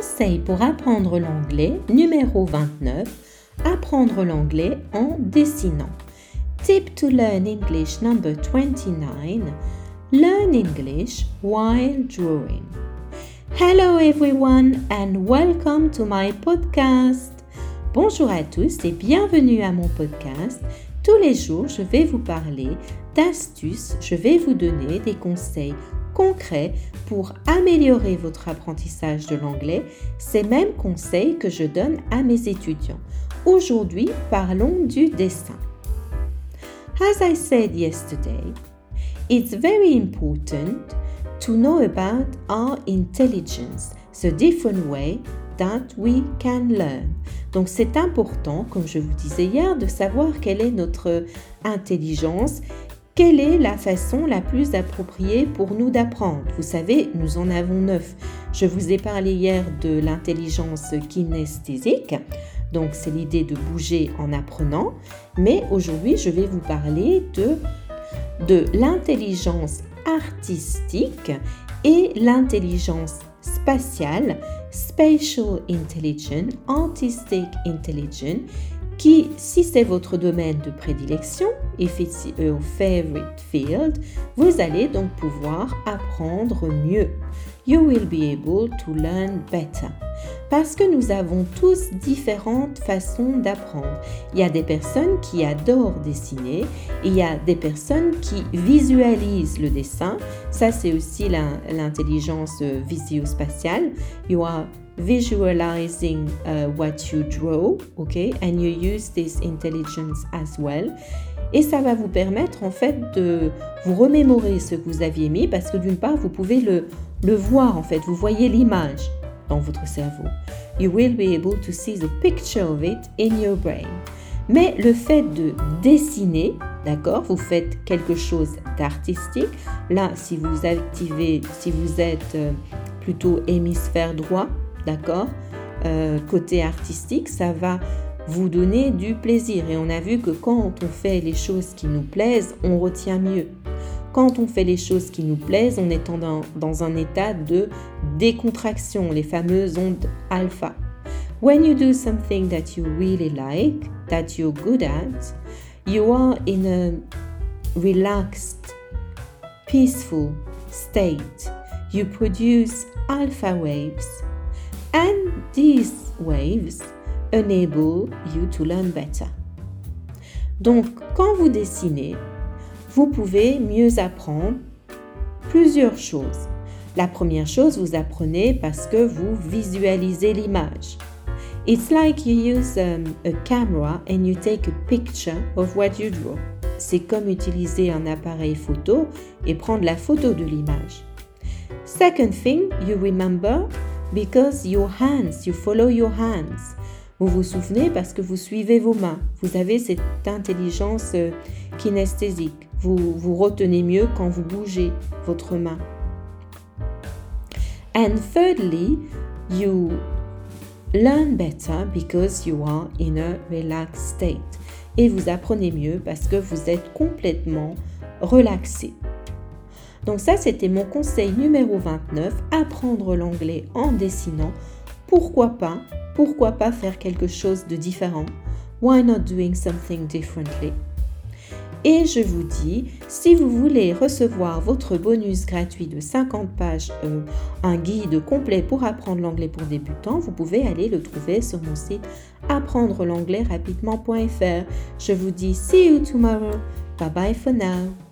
Conseil pour apprendre l'anglais numéro 29. Apprendre l'anglais en dessinant. Tip to learn English number 29. Learn English while drawing. Hello everyone and welcome to my podcast. Bonjour à tous et bienvenue à mon podcast. Tous les jours, je vais vous parler d'astuces, je vais vous donner des conseils concrets pour améliorer votre apprentissage de l'anglais, ces mêmes conseils que je donne à mes étudiants. Aujourd'hui, parlons du dessin. As I said yesterday, it's very important to know about our intelligence, the different way that we can learn. Donc c'est important, comme je vous disais hier, de savoir quelle est notre intelligence quelle est la façon la plus appropriée pour nous d'apprendre? Vous savez, nous en avons neuf. Je vous ai parlé hier de l'intelligence kinesthésique, donc c'est l'idée de bouger en apprenant, mais aujourd'hui je vais vous parler de, l'intelligence artistique et l'intelligence spatiale, spatial intelligence, artistic intelligence, qui, si c'est votre domaine de prédilection, it's your favorite field, vous allez donc pouvoir apprendre mieux. You will be able to learn better. Parce que nous avons tous différentes façons d'apprendre. Il y a des personnes qui adorent dessiner, et il y a des personnes qui visualisent le dessin. Ça, c'est aussi l'intelligence euh, visio-spatiale. You are visualizing uh, what you draw, okay, and you use this intelligence as well. Et ça va vous permettre en fait de vous remémorer ce que vous aviez mis parce que d'une part, vous pouvez le, le voir en fait, vous voyez l'image dans votre cerveau. You will be able to see the picture of it in your brain. Mais le fait de dessiner, d'accord, vous faites quelque chose d'artistique. Là, si vous activez, si vous êtes euh, plutôt hémisphère droit, d'accord euh, Côté artistique, ça va vous donner du plaisir. Et on a vu que quand on fait les choses qui nous plaisent, on retient mieux. Quand on fait les choses qui nous plaisent, on est dans, dans un état de décontraction, les fameuses ondes alpha. When you do something that you really like, that you're good at, you are in a relaxed, peaceful state. You produce alpha waves and these waves enable you to learn better. Donc, quand vous dessinez, vous pouvez mieux apprendre plusieurs choses. La première chose, vous apprenez parce que vous visualisez l'image. It's like you use um, a camera and you take a picture of what you draw. C'est comme utiliser un appareil photo et prendre la photo de l'image. Second thing, you remember because your hands, you follow your hands. Vous vous souvenez parce que vous suivez vos mains. Vous avez cette intelligence euh, kinesthésique. Vous, vous retenez mieux quand vous bougez votre main. And thirdly, you learn better because you are in a relaxed state. Et vous apprenez mieux parce que vous êtes complètement relaxé. Donc ça, c'était mon conseil numéro 29, apprendre l'anglais en dessinant. Pourquoi pas Pourquoi pas faire quelque chose de différent? Why not doing something differently? Et je vous dis, si vous voulez recevoir votre bonus gratuit de 50 pages, euh, un guide complet pour apprendre l'anglais pour débutants, vous pouvez aller le trouver sur mon site apprendre l'anglais rapidement.fr. Je vous dis see you tomorrow. Bye bye for now.